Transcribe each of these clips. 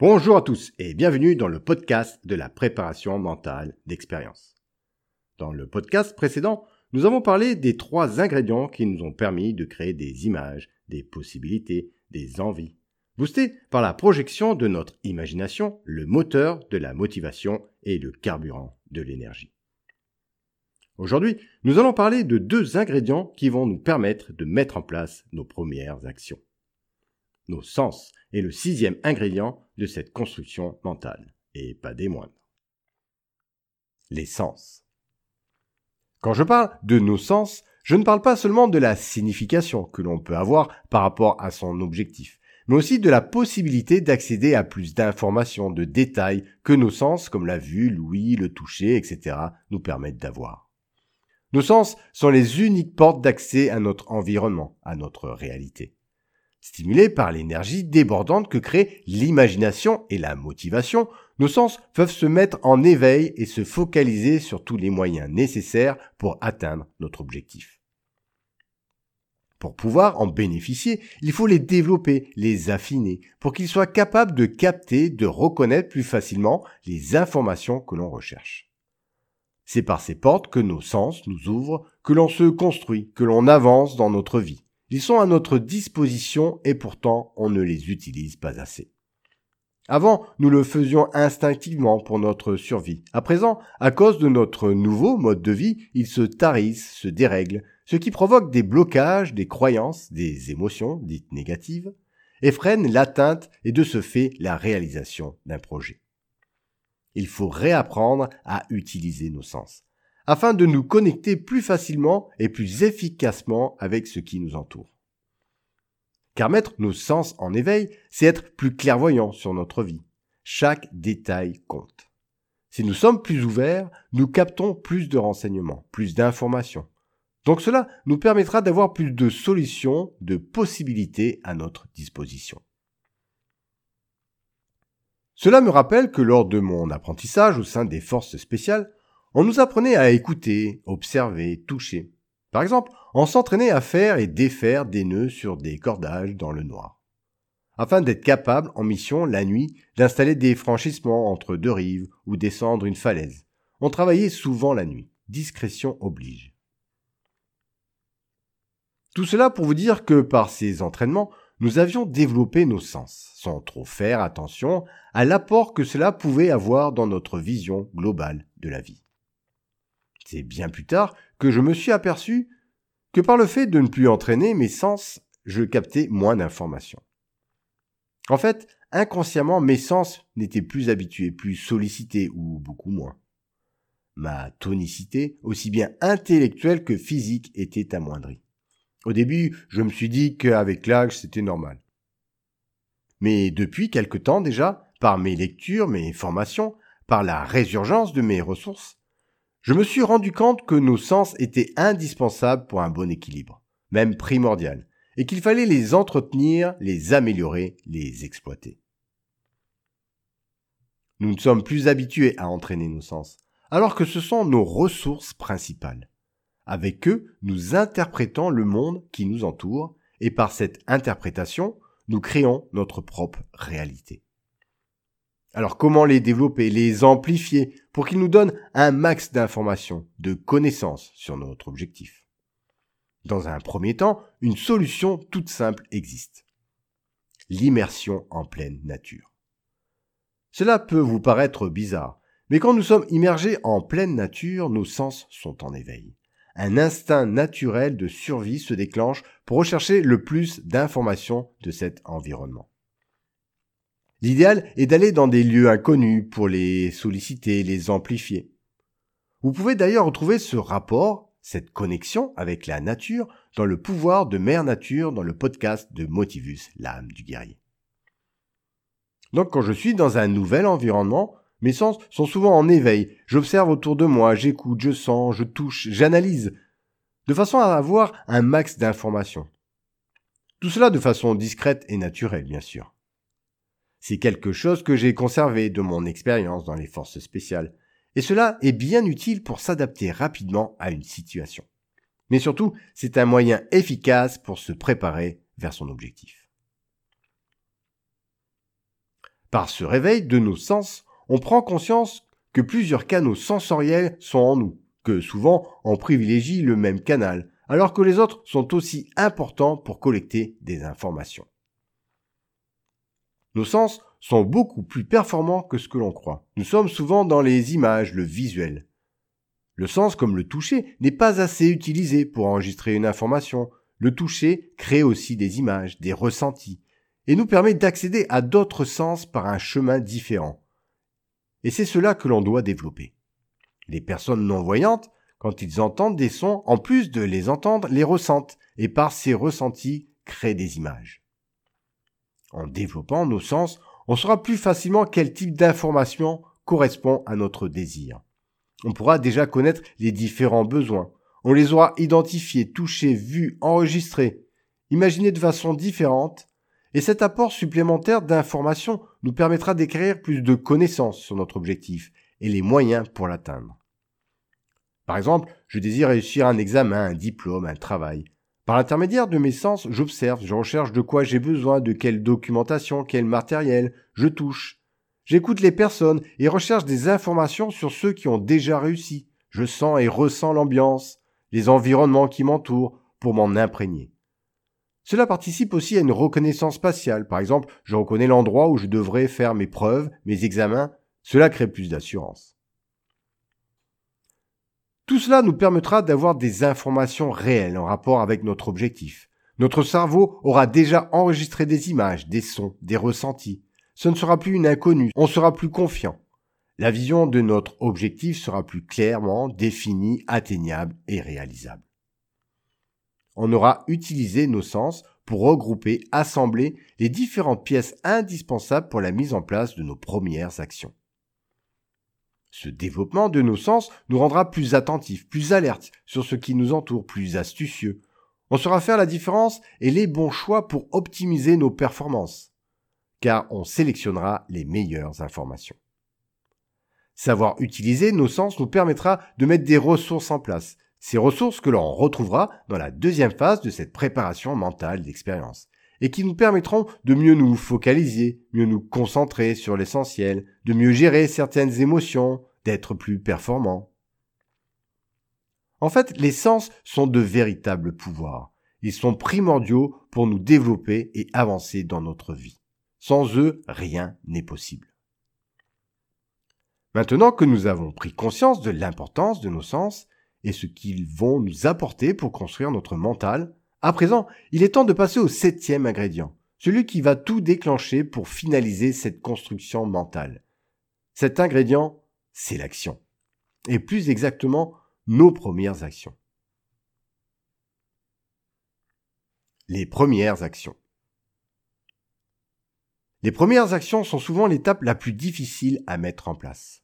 Bonjour à tous et bienvenue dans le podcast de la préparation mentale d'expérience. Dans le podcast précédent, nous avons parlé des trois ingrédients qui nous ont permis de créer des images, des possibilités, des envies, boostés par la projection de notre imagination, le moteur de la motivation et le carburant de l'énergie. Aujourd'hui, nous allons parler de deux ingrédients qui vont nous permettre de mettre en place nos premières actions nos sens est le sixième ingrédient de cette construction mentale, et pas des moindres. Les sens. Quand je parle de nos sens, je ne parle pas seulement de la signification que l'on peut avoir par rapport à son objectif, mais aussi de la possibilité d'accéder à plus d'informations, de détails que nos sens, comme la vue, l'ouïe, le toucher, etc., nous permettent d'avoir. Nos sens sont les uniques portes d'accès à notre environnement, à notre réalité. Stimulés par l'énergie débordante que crée l'imagination et la motivation, nos sens peuvent se mettre en éveil et se focaliser sur tous les moyens nécessaires pour atteindre notre objectif. Pour pouvoir en bénéficier, il faut les développer, les affiner, pour qu'ils soient capables de capter, de reconnaître plus facilement les informations que l'on recherche. C'est par ces portes que nos sens nous ouvrent, que l'on se construit, que l'on avance dans notre vie. Ils sont à notre disposition et pourtant on ne les utilise pas assez. Avant, nous le faisions instinctivement pour notre survie. À présent, à cause de notre nouveau mode de vie, ils se tarissent, se dérèglent, ce qui provoque des blocages, des croyances, des émotions dites négatives, et freine l'atteinte et de ce fait la réalisation d'un projet. Il faut réapprendre à utiliser nos sens afin de nous connecter plus facilement et plus efficacement avec ce qui nous entoure. Car mettre nos sens en éveil, c'est être plus clairvoyant sur notre vie. Chaque détail compte. Si nous sommes plus ouverts, nous captons plus de renseignements, plus d'informations. Donc cela nous permettra d'avoir plus de solutions, de possibilités à notre disposition. Cela me rappelle que lors de mon apprentissage au sein des forces spéciales, on nous apprenait à écouter, observer, toucher. Par exemple, on s'entraînait à faire et défaire des nœuds sur des cordages dans le noir. Afin d'être capable, en mission, la nuit, d'installer des franchissements entre deux rives ou descendre une falaise. On travaillait souvent la nuit. Discrétion oblige. Tout cela pour vous dire que par ces entraînements, nous avions développé nos sens, sans trop faire attention à l'apport que cela pouvait avoir dans notre vision globale de la vie. C'est bien plus tard que je me suis aperçu que par le fait de ne plus entraîner mes sens, je captais moins d'informations. En fait, inconsciemment, mes sens n'étaient plus habitués, plus sollicités ou beaucoup moins. Ma tonicité, aussi bien intellectuelle que physique, était amoindrie. Au début, je me suis dit qu'avec l'âge, c'était normal. Mais depuis quelque temps déjà, par mes lectures, mes formations, par la résurgence de mes ressources, je me suis rendu compte que nos sens étaient indispensables pour un bon équilibre, même primordial, et qu'il fallait les entretenir, les améliorer, les exploiter. Nous ne sommes plus habitués à entraîner nos sens, alors que ce sont nos ressources principales. Avec eux, nous interprétons le monde qui nous entoure, et par cette interprétation, nous créons notre propre réalité. Alors comment les développer, les amplifier pour qu'ils nous donnent un max d'informations, de connaissances sur notre objectif Dans un premier temps, une solution toute simple existe. L'immersion en pleine nature. Cela peut vous paraître bizarre, mais quand nous sommes immergés en pleine nature, nos sens sont en éveil. Un instinct naturel de survie se déclenche pour rechercher le plus d'informations de cet environnement. L'idéal est d'aller dans des lieux inconnus pour les solliciter, les amplifier. Vous pouvez d'ailleurs retrouver ce rapport, cette connexion avec la nature dans le pouvoir de Mère Nature dans le podcast de Motivus, l'âme du guerrier. Donc quand je suis dans un nouvel environnement, mes sens sont souvent en éveil. J'observe autour de moi, j'écoute, je sens, je touche, j'analyse, de façon à avoir un max d'informations. Tout cela de façon discrète et naturelle, bien sûr. C'est quelque chose que j'ai conservé de mon expérience dans les forces spéciales, et cela est bien utile pour s'adapter rapidement à une situation. Mais surtout, c'est un moyen efficace pour se préparer vers son objectif. Par ce réveil de nos sens, on prend conscience que plusieurs canaux sensoriels sont en nous, que souvent on privilégie le même canal, alors que les autres sont aussi importants pour collecter des informations. Sens sont beaucoup plus performants que ce que l'on croit. Nous sommes souvent dans les images, le visuel. Le sens, comme le toucher, n'est pas assez utilisé pour enregistrer une information. Le toucher crée aussi des images, des ressentis, et nous permet d'accéder à d'autres sens par un chemin différent. Et c'est cela que l'on doit développer. Les personnes non-voyantes, quand ils entendent des sons, en plus de les entendre, les ressentent, et par ces ressentis créent des images. En développant nos sens, on saura plus facilement quel type d'information correspond à notre désir. On pourra déjà connaître les différents besoins. On les aura identifiés, touchés, vus, enregistrés, imaginés de façon différente, et cet apport supplémentaire d'informations nous permettra d'écrire plus de connaissances sur notre objectif et les moyens pour l'atteindre. Par exemple, je désire réussir un examen, un diplôme, un travail. Par l'intermédiaire de mes sens, j'observe, je recherche de quoi j'ai besoin, de quelle documentation, quel matériel, je touche. J'écoute les personnes et recherche des informations sur ceux qui ont déjà réussi. Je sens et ressens l'ambiance, les environnements qui m'entourent pour m'en imprégner. Cela participe aussi à une reconnaissance spatiale. Par exemple, je reconnais l'endroit où je devrais faire mes preuves, mes examens. Cela crée plus d'assurance. Tout cela nous permettra d'avoir des informations réelles en rapport avec notre objectif. Notre cerveau aura déjà enregistré des images, des sons, des ressentis. Ce ne sera plus une inconnue, on sera plus confiant. La vision de notre objectif sera plus clairement définie, atteignable et réalisable. On aura utilisé nos sens pour regrouper, assembler les différentes pièces indispensables pour la mise en place de nos premières actions. Ce développement de nos sens nous rendra plus attentifs, plus alertes sur ce qui nous entoure, plus astucieux. On saura faire la différence et les bons choix pour optimiser nos performances, car on sélectionnera les meilleures informations. Savoir utiliser nos sens nous permettra de mettre des ressources en place, ces ressources que l'on retrouvera dans la deuxième phase de cette préparation mentale d'expérience, et qui nous permettront de mieux nous focaliser, mieux nous concentrer sur l'essentiel, de mieux gérer certaines émotions, d'être plus performants. En fait, les sens sont de véritables pouvoirs. Ils sont primordiaux pour nous développer et avancer dans notre vie. Sans eux, rien n'est possible. Maintenant que nous avons pris conscience de l'importance de nos sens et ce qu'ils vont nous apporter pour construire notre mental, à présent, il est temps de passer au septième ingrédient, celui qui va tout déclencher pour finaliser cette construction mentale. Cet ingrédient, c'est l'action. Et plus exactement, nos premières actions. Les premières actions. Les premières actions sont souvent l'étape la plus difficile à mettre en place.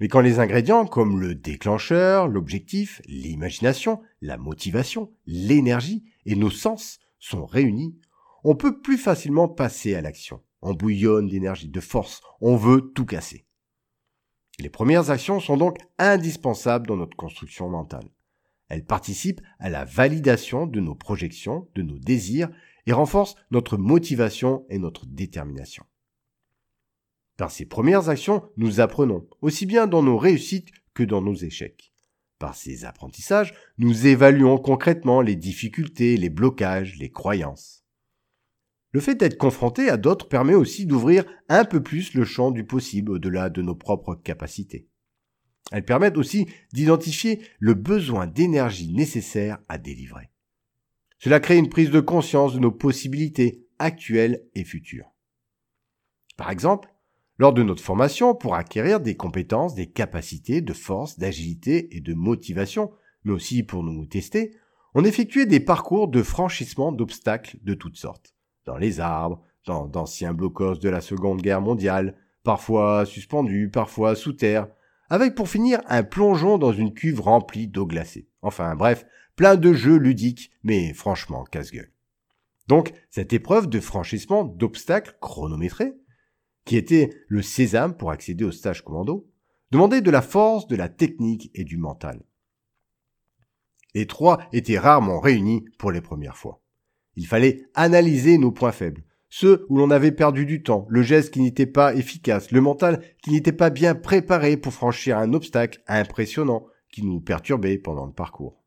Mais quand les ingrédients comme le déclencheur, l'objectif, l'imagination, la motivation, l'énergie et nos sens sont réunis, on peut plus facilement passer à l'action. On bouillonne d'énergie, de force, on veut tout casser. Les premières actions sont donc indispensables dans notre construction mentale. Elles participent à la validation de nos projections, de nos désirs et renforcent notre motivation et notre détermination. Par ces premières actions, nous apprenons, aussi bien dans nos réussites que dans nos échecs. Par ces apprentissages, nous évaluons concrètement les difficultés, les blocages, les croyances. Le fait d'être confronté à d'autres permet aussi d'ouvrir un peu plus le champ du possible au-delà de nos propres capacités. Elles permettent aussi d'identifier le besoin d'énergie nécessaire à délivrer. Cela crée une prise de conscience de nos possibilités actuelles et futures. Par exemple, lors de notre formation pour acquérir des compétences, des capacités de force, d'agilité et de motivation, mais aussi pour nous tester, on effectuait des parcours de franchissement d'obstacles de toutes sortes. Dans les arbres, dans d'anciens blocos de la Seconde Guerre mondiale, parfois suspendus, parfois sous terre, avec pour finir un plongeon dans une cuve remplie d'eau glacée. Enfin bref, plein de jeux ludiques, mais franchement casse-gueule. Donc, cette épreuve de franchissement d'obstacles chronométrés qui était le sésame pour accéder au stage commando, demandait de la force, de la technique et du mental. Les trois étaient rarement réunis pour les premières fois. Il fallait analyser nos points faibles, ceux où l'on avait perdu du temps, le geste qui n'était pas efficace, le mental qui n'était pas bien préparé pour franchir un obstacle impressionnant qui nous perturbait pendant le parcours.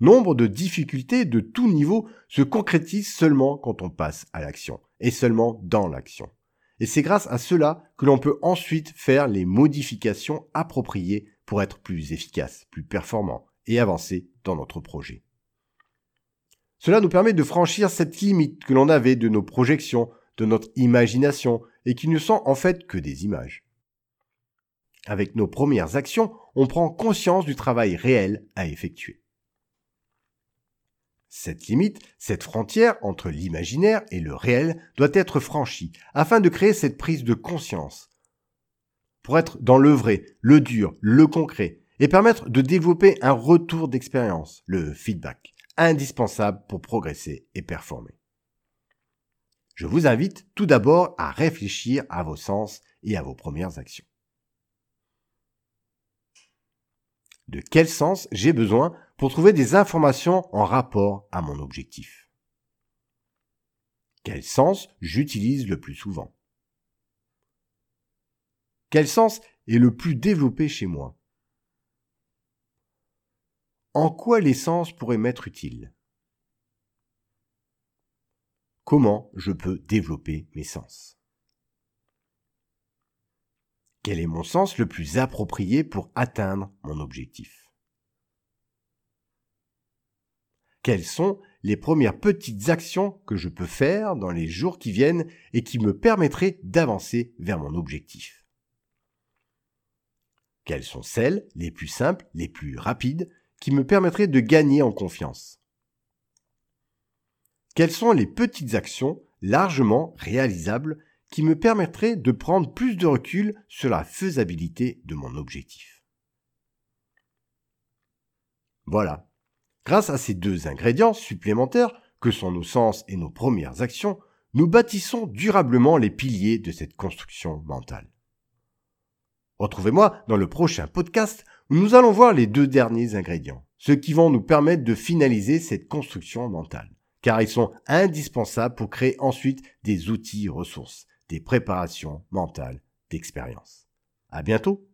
Nombre de difficultés de tout niveau se concrétisent seulement quand on passe à l'action, et seulement dans l'action. Et c'est grâce à cela que l'on peut ensuite faire les modifications appropriées pour être plus efficace, plus performant et avancer dans notre projet. Cela nous permet de franchir cette limite que l'on avait de nos projections, de notre imagination, et qui ne sont en fait que des images. Avec nos premières actions, on prend conscience du travail réel à effectuer. Cette limite, cette frontière entre l'imaginaire et le réel doit être franchie afin de créer cette prise de conscience. Pour être dans le vrai, le dur, le concret, et permettre de développer un retour d'expérience, le feedback indispensable pour progresser et performer. Je vous invite tout d'abord à réfléchir à vos sens et à vos premières actions. De quel sens j'ai besoin pour trouver des informations en rapport à mon objectif. Quel sens j'utilise le plus souvent? Quel sens est le plus développé chez moi? En quoi l'essence pourrait m'être utile Comment je peux développer mes sens? Quel est mon sens le plus approprié pour atteindre mon objectif? Quelles sont les premières petites actions que je peux faire dans les jours qui viennent et qui me permettraient d'avancer vers mon objectif? Quelles sont celles les plus simples, les plus rapides qui me permettrait de gagner en confiance? Quelles sont les petites actions largement réalisables qui me permettraient de prendre plus de recul sur la faisabilité de mon objectif? Voilà. Grâce à ces deux ingrédients supplémentaires, que sont nos sens et nos premières actions, nous bâtissons durablement les piliers de cette construction mentale. Retrouvez-moi dans le prochain podcast nous allons voir les deux derniers ingrédients, ceux qui vont nous permettre de finaliser cette construction mentale, car ils sont indispensables pour créer ensuite des outils ressources, des préparations mentales d'expérience. À bientôt!